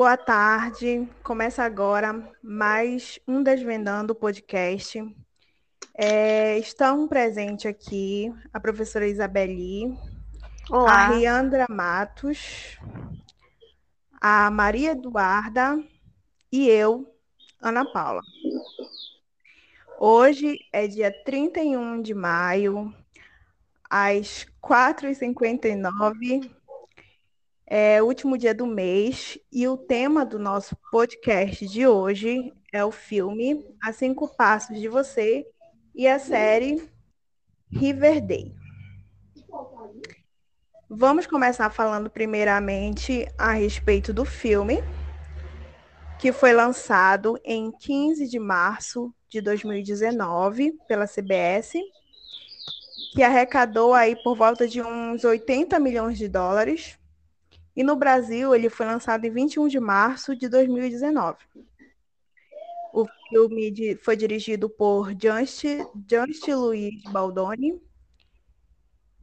Boa tarde. Começa agora mais um Desvendando podcast. É, estão presentes aqui a professora Isabeli, Olá. a Riandra Matos, a Maria Eduarda e eu, Ana Paula. Hoje é dia 31 de maio, às 4h59 é o último dia do mês e o tema do nosso podcast de hoje é o filme A Cinco Passos de Você e a série Riverdale. Vamos começar falando primeiramente a respeito do filme, que foi lançado em 15 de março de 2019 pela CBS, que arrecadou aí por volta de uns 80 milhões de dólares e no Brasil, ele foi lançado em 21 de março de 2019. O filme foi dirigido por Just, Just Luiz Baldoni.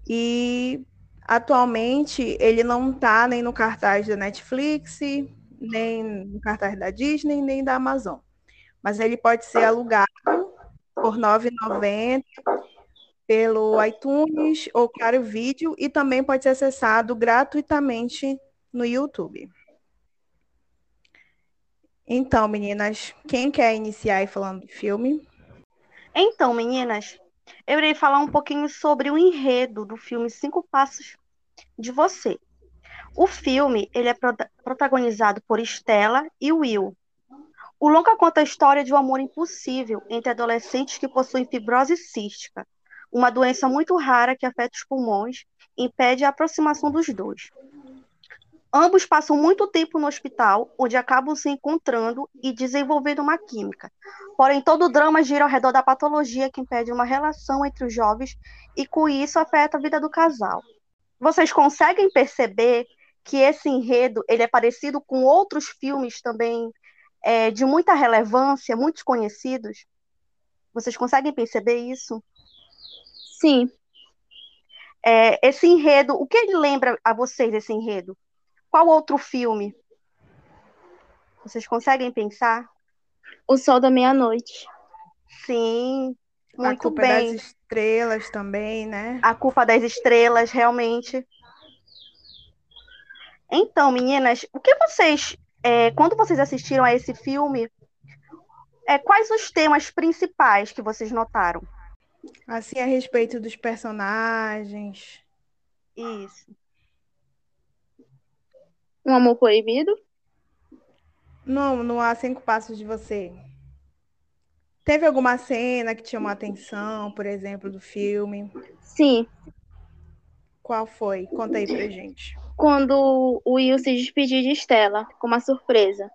E atualmente ele não está nem no cartaz da Netflix, nem no cartaz da Disney, nem da Amazon. Mas ele pode ser alugado por R$ 9,90 pelo iTunes ou Claro Vídeo e também pode ser acessado gratuitamente no YouTube. Então, meninas, quem quer iniciar aí falando do filme? Então, meninas, eu irei falar um pouquinho sobre o enredo do filme Cinco Passos de Você. O filme ele é protagonizado por Stella e Will. O longa conta a história de um amor impossível entre adolescentes que possuem fibrose cística, uma doença muito rara que afeta os pulmões e impede a aproximação dos dois. Ambos passam muito tempo no hospital, onde acabam se encontrando e desenvolvendo uma química. Porém, todo o drama gira ao redor da patologia que impede uma relação entre os jovens e, com isso, afeta a vida do casal. Vocês conseguem perceber que esse enredo ele é parecido com outros filmes também é, de muita relevância, muitos conhecidos? Vocês conseguem perceber isso? Sim. É, esse enredo, o que ele lembra a vocês esse enredo? Qual outro filme? Vocês conseguem pensar? O Sol da Meia-Noite. Sim, muito a culpa bem. das estrelas também, né? A culpa das estrelas, realmente. Então, meninas, o que vocês, é, quando vocês assistiram a esse filme, é, quais os temas principais que vocês notaram? Assim, a respeito dos personagens. Isso. Um amor proibido? Não, não há cinco passos de você. Teve alguma cena que te chamou a atenção, por exemplo, do filme? Sim. Qual foi? Conta aí pra gente. Quando o Will se despediu de Stella, com uma surpresa.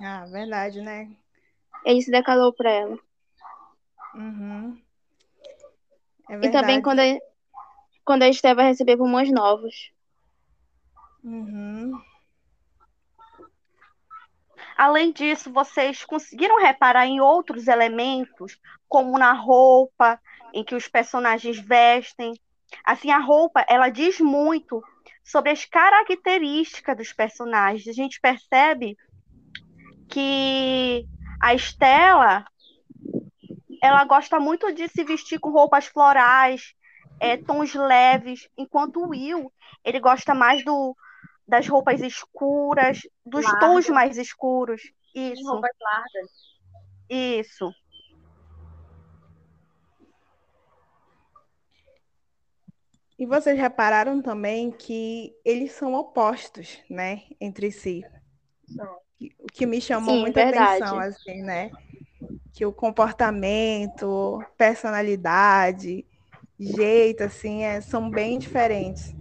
Ah, verdade, né? Ele se declarou pra ela. Uhum. É E também quando a, quando a Estela vai receber pulmões novos. Uhum. Além disso, vocês conseguiram reparar em outros elementos, como na roupa em que os personagens vestem? Assim, a roupa, ela diz muito sobre as características dos personagens. A gente percebe que a Estela, ela gosta muito de se vestir com roupas florais, é, tons leves, enquanto o Will, ele gosta mais do, das roupas escuras, dos Largas. tons mais escuros. Em Isso, roupas largas. isso. E vocês repararam também que eles são opostos, né, entre si. São. O que me chamou Sim, muita verdade. atenção, assim, né? Que o comportamento, personalidade, jeito, assim, é, são bem diferentes.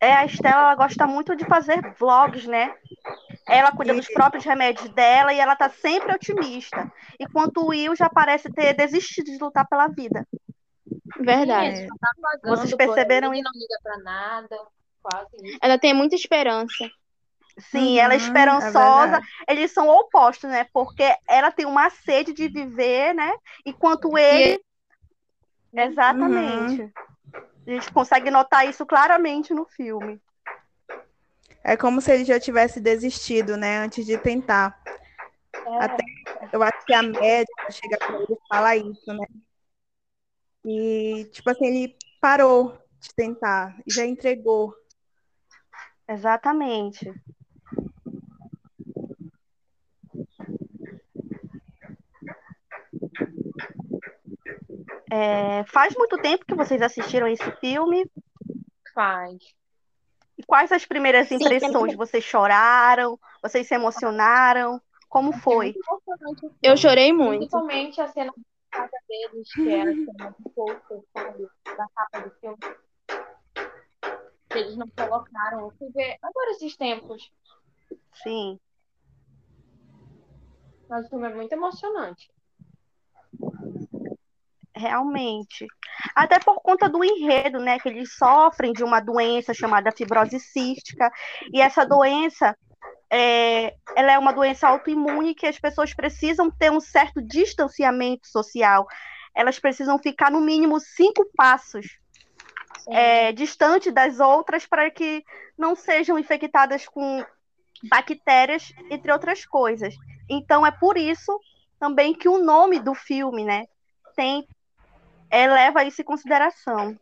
É, a Estela ela gosta muito de fazer vlogs, né? Ela cuida dos Isso. próprios remédios dela e ela tá sempre otimista. Enquanto o Will já parece ter desistido de lutar pela vida. Verdade. Isso, tá pagando Vocês perceberam aí, não liga pra nada. Quase isso. Ela tem muita esperança. Sim, ela é Uhum, é esperançosa. verdade. Eles são opostos, né? Porque ela tem uma sede de viver, né? Enquanto ele. Exatamente. A gente consegue notar isso claramente no filme. É como se ele já tivesse desistido, né, antes de tentar. É, Até eu acho que a médica chega para ele e fala isso, né? E, tipo assim, ele parou de tentar, já entregou. exatamente. É, faz muito tempo que vocês assistiram esse filme. Faz. E quais as primeiras Sim, impressões? Vocês choraram? Vocês se emocionaram? Como foi? Eu chorei muito. Principalmente a cena da casa deles, que é a cena do sabe? Da capa do filme. Que eles não colocaram. Eu fui ver agora esses tempos. Sim, Mas o filme é muito emocionante. Realmente. Até por conta do enredo, né? Que eles sofrem de uma doença chamada fibrose cística. E essa doença, é, ela é uma doença autoimune que as pessoas precisam ter um certo distanciamento social. Elas precisam ficar no mínimo cinco passos é, distante das outras para que não sejam infectadas com bactérias, entre outras coisas. Então é por isso também que o nome do filme, né, tem é, leva isso em consideração.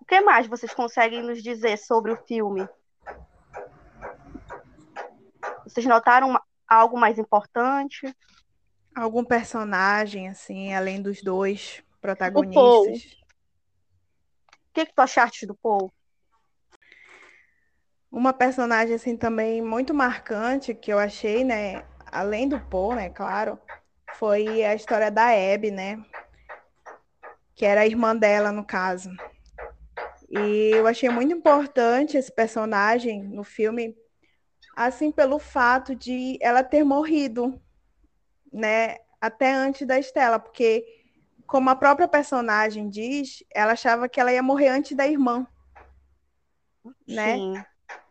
O que mais vocês conseguem nos dizer sobre o filme? Vocês notaram uma- algo mais importante? Algum personagem, assim, além dos dois Paul. protagonistas? O que, que tu achaste do Paul? Uma personagem, assim, também muito marcante que eu achei, né? Além do Paul, né, claro, foi a história da Abby, né? Que era a irmã dela, no caso. E eu achei muito importante esse personagem no filme, assim, pelo fato de ela ter morrido, né? Até antes da Estela, porque, como a própria personagem diz, ela achava que ela ia morrer antes da irmã, né? Sim,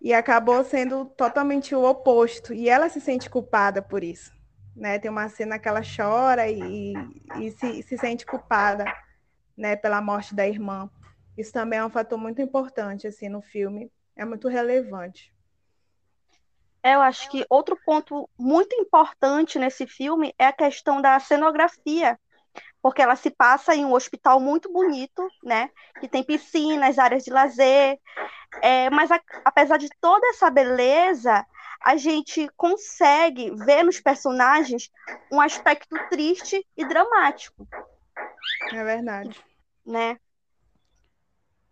E acabou sendo totalmente o oposto. E ela se sente culpada por isso. Né? Tem uma cena que ela chora e, e se, se sente culpada né, pela morte da irmã. Isso também é um fator muito importante assim, no filme. É muito relevante. Eu acho que outro ponto muito importante nesse filme é a questão da cenografia, porque ela se passa em um hospital muito bonito, né? Que tem piscinas, áreas de lazer, é, mas a- apesar de toda essa beleza, a gente consegue ver nos personagens um aspecto triste e dramático, É verdade. né?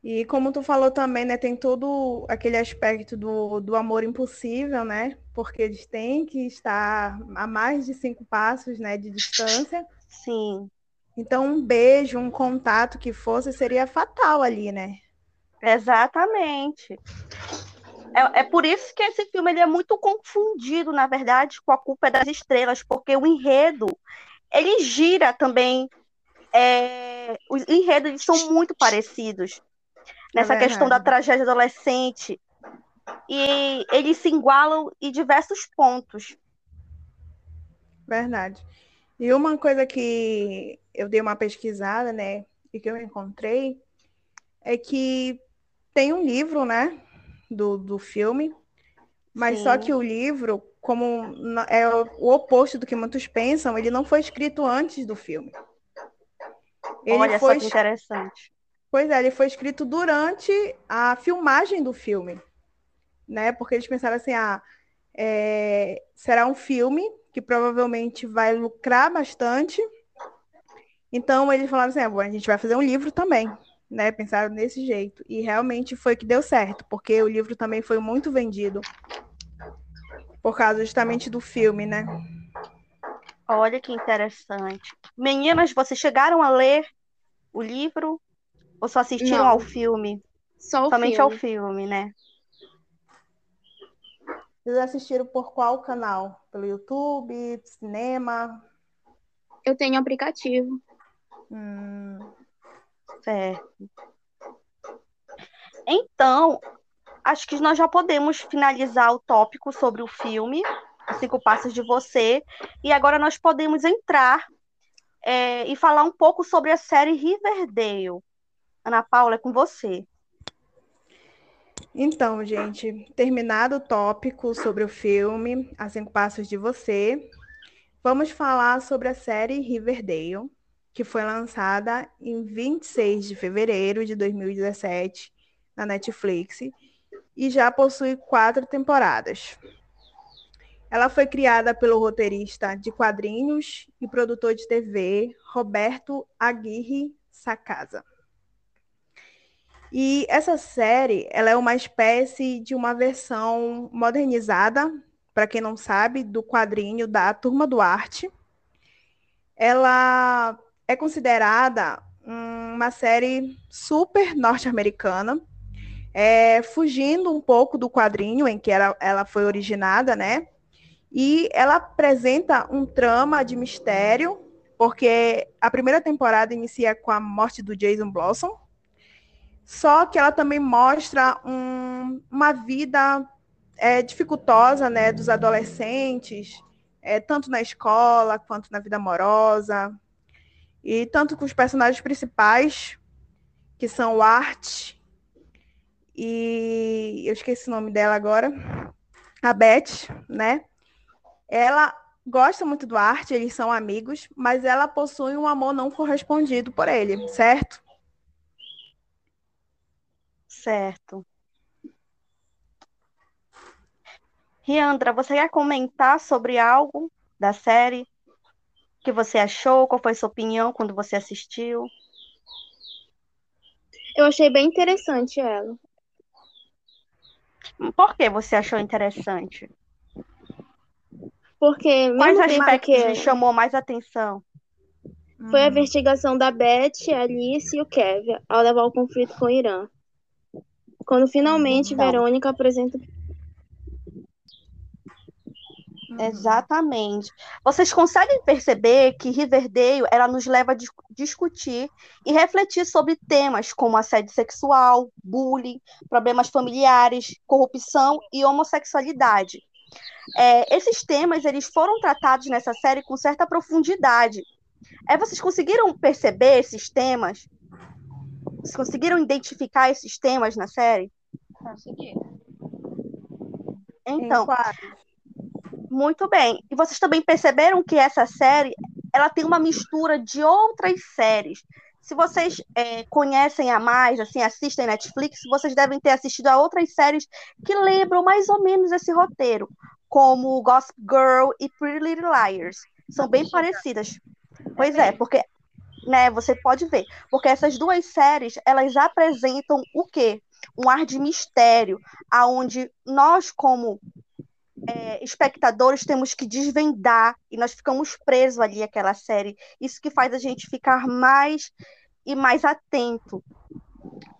E como tu falou também, né, tem todo aquele aspecto do, do amor impossível, né? Porque eles têm que estar a mais de cinco passos, né, de distância. Sim, Então, um beijo, um contato que fosse, seria fatal ali, né? exatamente. É, é por isso que esse filme ele é muito confundido, na verdade, com A Culpa é das Estrelas, porque o enredo ele gira também. é, os enredos eles são muito parecidos nessa É questão da tragédia adolescente e eles se igualam em diversos pontos. Verdade. E uma coisa que eu dei uma pesquisada, né, e que eu encontrei, é que tem um livro, né, do, do filme, mas só Sim. que o livro, como é o o oposto do que muitos pensam, ele não foi escrito antes do filme. Ele Olha foi só que interessante. Pois é, ele foi escrito durante a filmagem do filme, né? Porque eles pensaram assim, ah, é, será um filme que provavelmente vai lucrar bastante. Então eles falaram assim, ah, bom, a gente vai fazer um livro também, né? Pensaram desse jeito. E realmente foi que deu certo, porque o livro também foi muito vendido por causa justamente do filme, né? Olha que interessante. Meninas, vocês chegaram a ler o livro ou só assistiram Não. ao filme? Só o Somente ao filme. filme, né? Vocês assistiram por qual canal? Pelo YouTube, cinema? Eu tenho aplicativo. Hum, Certo. Então, acho que nós já podemos finalizar o tópico sobre o filme, Os Cinco Passos de Você, e agora nós podemos entrar é, e falar um pouco sobre a série Riverdale. Ana Paula, é com você. Então, gente, terminado o tópico sobre o filme A Cinco Passos de Você, vamos falar sobre a série Riverdale, que foi lançada em 26 de fevereiro de 2017 na Netflix e já possui quatro temporadas. Ela foi criada pelo roteirista de quadrinhos e produtor de TV Roberto Aguirre Sacasa. E essa série, ela é uma espécie de uma versão modernizada, para quem não sabe, do quadrinho da Turma do Arte. Ela é considerada uma série super norte-americana, é, fugindo um pouco do quadrinho em que ela, ela foi originada, né? E ela apresenta um trama de mistério, porque a primeira temporada inicia com a morte do Jason Blossom, só que ela também mostra um, uma vida é, dificultosa né, dos adolescentes, é, tanto na escola quanto na vida amorosa, e tanto com os personagens principais, que são o Art e eu esqueci o nome dela agora, a Beth, né? Ela gosta muito do Art, eles são amigos, mas ela possui um amor não correspondido por ele, certo? Certo. Riandra, você quer comentar sobre algo da série? O que você achou? Qual foi sua opinião quando você assistiu? Eu achei bem interessante ela. Por que você achou interessante? Porque Quais tempo aspectos que lhe chamou mais atenção? foi a Hum. investigação da Beth, a Alice e o Kevin ao levar o conflito com o Irã. Quando finalmente Então. Verônica apresenta Uhum. Exatamente. Vocês conseguem perceber que Riverdale ela nos leva a dis- discutir e refletir sobre temas como assédio sexual, bullying, problemas familiares, corrupção e homossexualidade. É, esses temas eles foram tratados nessa série com certa profundidade. É, vocês conseguiram perceber esses temas? Vocês conseguiram identificar esses temas na série? Consegui. Então. Muito bem. E vocês também perceberam que essa série ela tem uma mistura de outras séries. Se vocês é, conhecem a mais, assim, assistem Netflix, vocês devem ter assistido a outras séries que lembram mais ou menos esse roteiro, como Gossip Girl e Pretty Little Liars. São bem parecidas. Pois é, porque, né, você pode ver, porque essas duas séries, elas apresentam o quê? Um ar de mistério, aonde nós como é, espectadores temos que desvendar e nós ficamos presos ali àquela série. Isso que faz a gente ficar mais e mais atento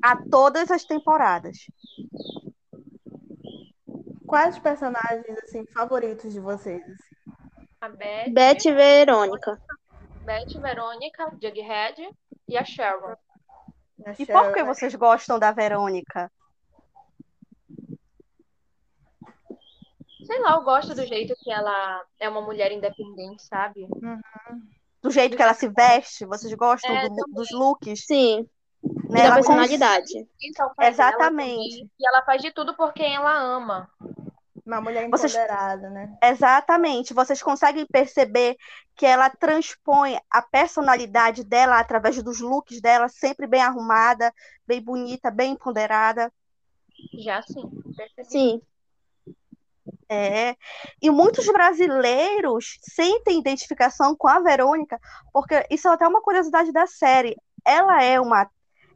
a todas as temporadas. Quais os personagens assim favoritos de vocês? assim? A Beth, Beth e Verônica. Beth, Verônica, Jughead e a Sharon. A E por que Sharon, vocês gostam da Verônica? Sei lá, eu gosto do jeito que ela é uma mulher independente, sabe? Do jeito que ela se veste? Vocês gostam É, do- dos looks? Sim, Né? da Ela personalidade. É Exatamente. também. E ela faz de tudo por quem ela ama. Uma mulher Vocês- empoderada, né? Exatamente. Vocês conseguem perceber que ela transpõe a personalidade dela através dos looks dela, sempre bem arrumada, bem bonita, bem empoderada. Já sim, percebi. Sim, É. E muitos brasileiros sentem identificação com a Verônica, porque isso é até uma curiosidade da série. Ela é uma.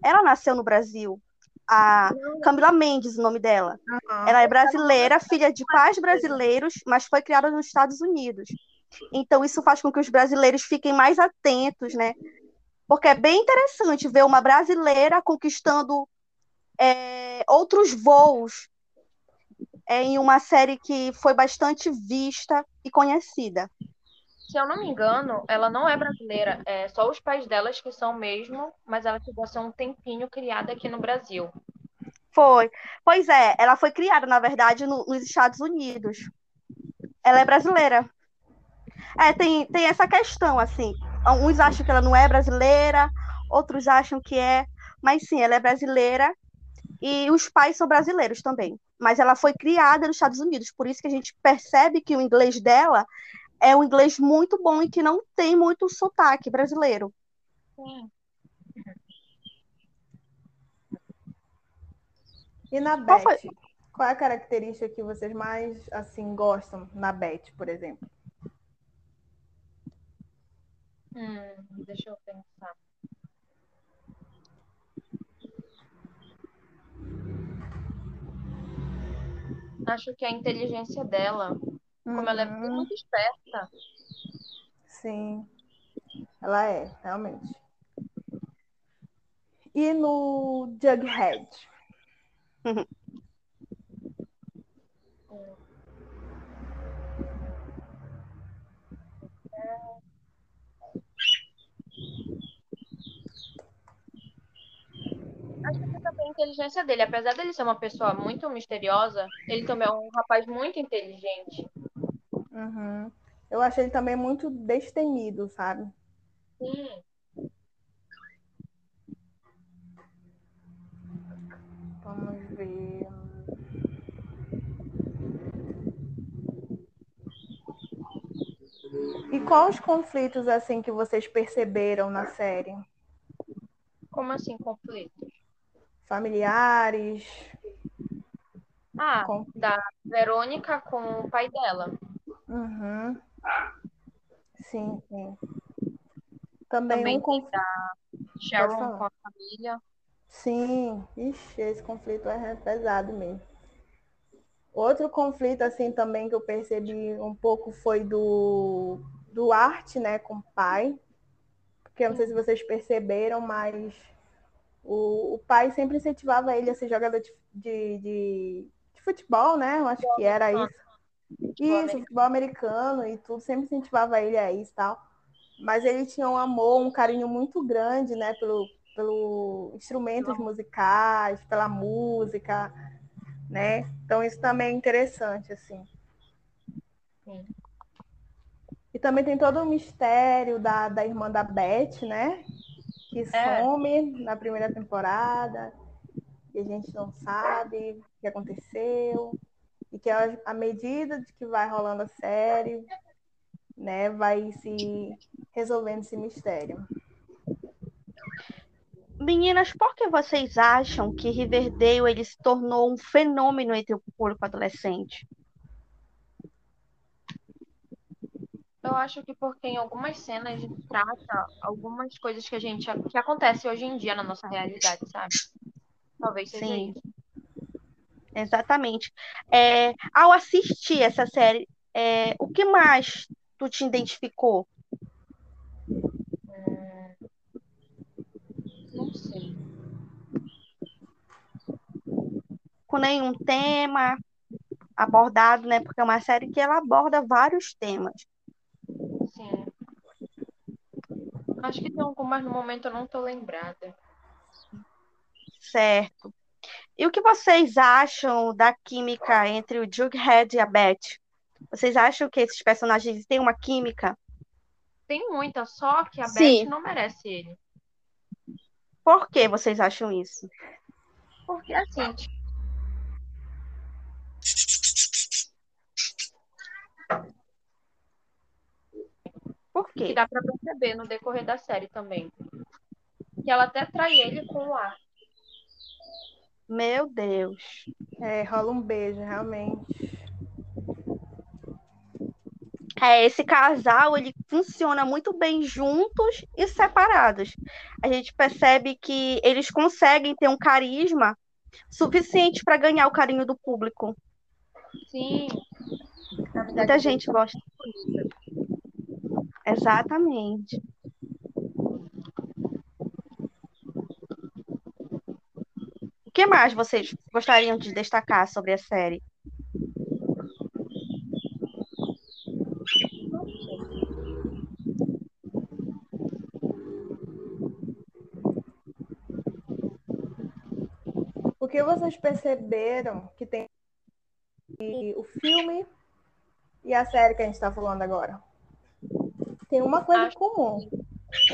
Ela nasceu no Brasil. A Camila Mendes, o nome dela. Aham. Ela é brasileira, filha de pais brasileiros, mas foi criada nos Estados Unidos. Então, isso faz com que os brasileiros fiquem mais atentos, né? Porque é bem interessante ver uma brasileira conquistando é, outros voos é, em uma série que foi bastante vista e conhecida. Se eu não me engano, ela não é brasileira. É só os pais delas que são mesmo, mas ela chegou a ser um tempinho criada aqui no Brasil. Foi. Pois é, ela foi criada, na verdade, no- nos Estados Unidos. Ela é brasileira. É, tem, tem essa questão, assim. Uns acham que ela não é brasileira, outros acham que é. Mas sim, ela é brasileira. E os pais são brasileiros também. Mas ela foi criada nos Estados Unidos, por isso que a gente percebe que o inglês dela é um inglês muito bom e que não tem muito sotaque brasileiro. Sim. E na Qual Beth, foi? qual é a característica que vocês mais assim gostam na Beth, por exemplo? Hum, deixa eu pensar. Acho que a inteligência dela, como ela é Uhum, muito esperta, Sim, ela é, realmente. E no Jughead? acho que também a inteligência dele, apesar dele ser uma pessoa muito misteriosa, ele também é um rapaz muito inteligente. Uhum. Eu achei ele também muito destemido, sabe? Sim. Vamos ver. E quais os conflitos assim que vocês perceberam na série? Como assim, conflito? Familiares? Ah, Com- da Verônica com o pai dela. Uhum. Sim, sim. Também, Também um conflito. Sharon falar. com a família. Sim, ixi, esse conflito é pesado mesmo. Outro conflito, assim, também que eu percebi um pouco foi do, do Art, né, com o pai. Porque eu não sei se vocês perceberam, mas o, o pai sempre incentivava ele a ser jogador de, de, de, de futebol, né? Eu acho que era isso. Isso, futebol americano e tudo, sempre incentivava ele a isso e tal. Mas ele tinha um amor, um carinho muito grande, né, pelo, pelo instrumentos musicais, pela música, né? Então isso também é interessante, assim. Sim. E também tem todo o mistério da, da irmã da Beth, né? Que É. some na primeira temporada, e a gente não sabe o que aconteceu. E que a- à medida de que vai rolando a série, né, vai se resolvendo esse mistério. Meninas, por que vocês acham que Riverdale ele se tornou um fenômeno entre o público adolescente? Eu acho que porque em algumas cenas trata algumas coisas que a gente que acontece hoje em dia na nossa realidade, sabe? Talvez seja Sim. isso. Exatamente. É, ao assistir essa série, é, o que mais tu te identificou? Hum, não sei. Com nenhum tema abordado, né? Porque é uma série que ela aborda vários temas. Sim. Acho que tem algum, mas no momento eu não tô lembrada. Certo. E o que vocês acham da química entre o Jughead e a Beth? Vocês acham que esses personagens têm uma química? Tem muita, só que a Sim. Beth não merece ele. Por que vocês acham isso? Porque assim, Por que quê? dá pra perceber no decorrer da série também. Que ela até trai ele com o ar. Meu Deus. É, rola um beijo, realmente. É, esse casal, ele funciona muito bem juntos e separados. A gente percebe que eles conseguem ter um carisma suficiente para ganhar o carinho do público. Sim. Muita gente gosta. Exatamente. O que mais vocês gostariam de destacar sobre a série? O que vocês perceberam que tem o filme e a série que a gente está falando agora? Tem uma coisa Acho comum. os.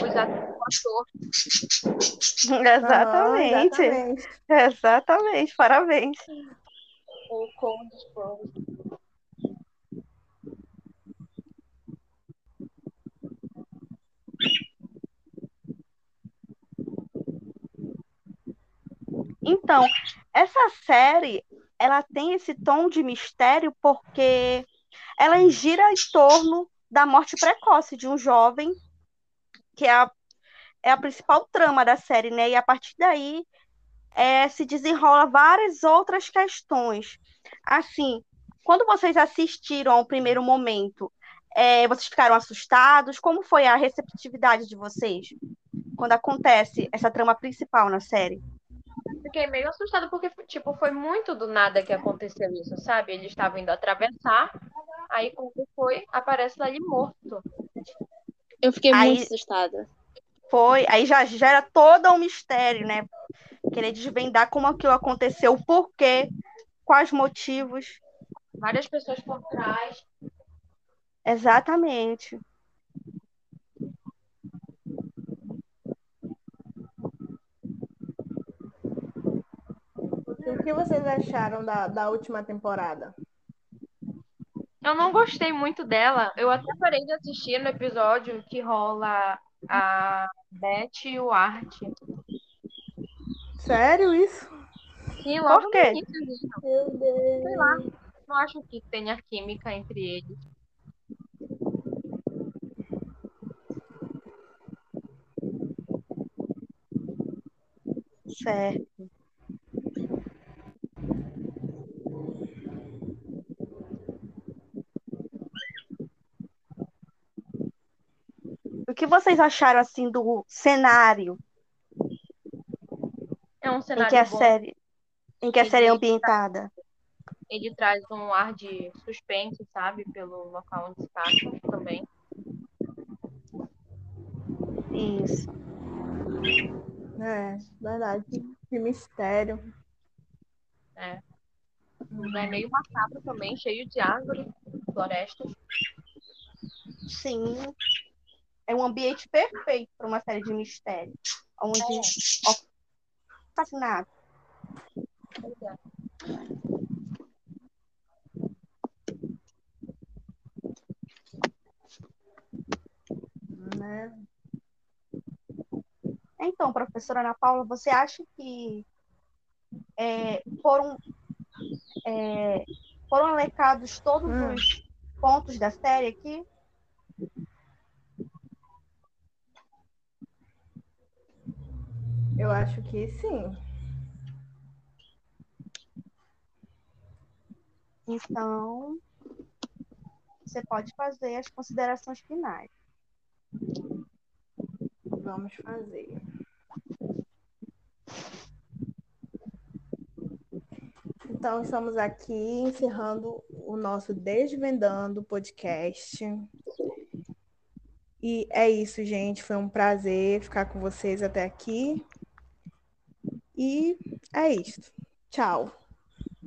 Exatamente. Ah, exatamente. Exatamente. Parabéns. O Cold Sprouse. Então, essa série, ela tem esse tom de mistério porque ela gira em torno da morte precoce de um jovem, que é a, é a principal trama da série, né? E a partir daí é, se desenrola várias outras questões. Assim, quando vocês assistiram ao primeiro momento, é, vocês ficaram assustados? Como foi a receptividade de vocês quando acontece essa trama principal na série? Fiquei meio assustada porque, tipo, foi muito do nada que aconteceu isso, sabe? Eles estavam indo atravessar, aí quando foi, aparece lá ele morto. Eu fiquei Aí- muito assustada. Foi, aí já gera todo um mistério, né? Querer desvendar como aquilo aconteceu, o porquê, quais motivos. Várias pessoas por trás. Exatamente. O que vocês acharam da, da última temporada? Eu não gostei muito dela. Eu até parei de assistir no episódio que rola a Beth e o Art. Sério isso? Sim, logo Por quê? Meu Deus. Sei lá. Não acho que tenha química entre eles. Certo. Vocês acharam assim do cenário É um em cenário que a bom. série, em que a série é ambientada? Ele traz um ar de suspense, sabe? Pelo local onde se passa também. Isso. É, verdade. Que mistério. É meio macabro também, cheio de árvores, florestas. Sim. É um ambiente perfeito para uma série de mistério, onde fascinado. É. Né? Então, professora Ana Paula, você acha que é, foram, é, foram elencados todos Hum. os pontos da série aqui? Eu acho que sim. Então, você pode fazer as considerações finais. Vamos fazer. Então, estamos aqui encerrando o nosso Desvendando podcast. E é isso, gente. Foi um prazer ficar com vocês até aqui. E é isso. Tchau.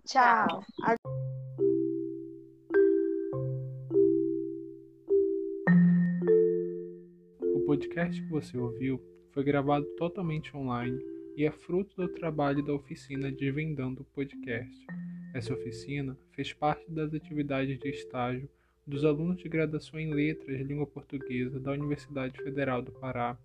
Tchau. O podcast que você ouviu foi gravado totalmente online e é fruto do trabalho da oficina Desvendando o Podcast. Essa oficina fez parte das atividades de estágio dos alunos de graduação em Letras de Língua Portuguesa da Universidade Federal do Pará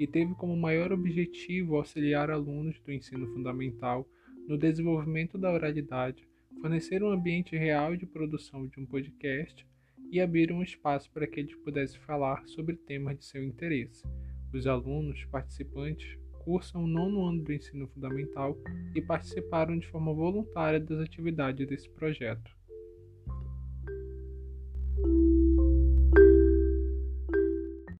e teve como maior objetivo auxiliar alunos do ensino fundamental no desenvolvimento da oralidade, fornecer um ambiente real de produção de um podcast e abrir um espaço para que eles pudessem falar sobre temas de seu interesse. Os alunos participantes cursam o nono ano do ensino fundamental e participaram de forma voluntária das atividades desse projeto.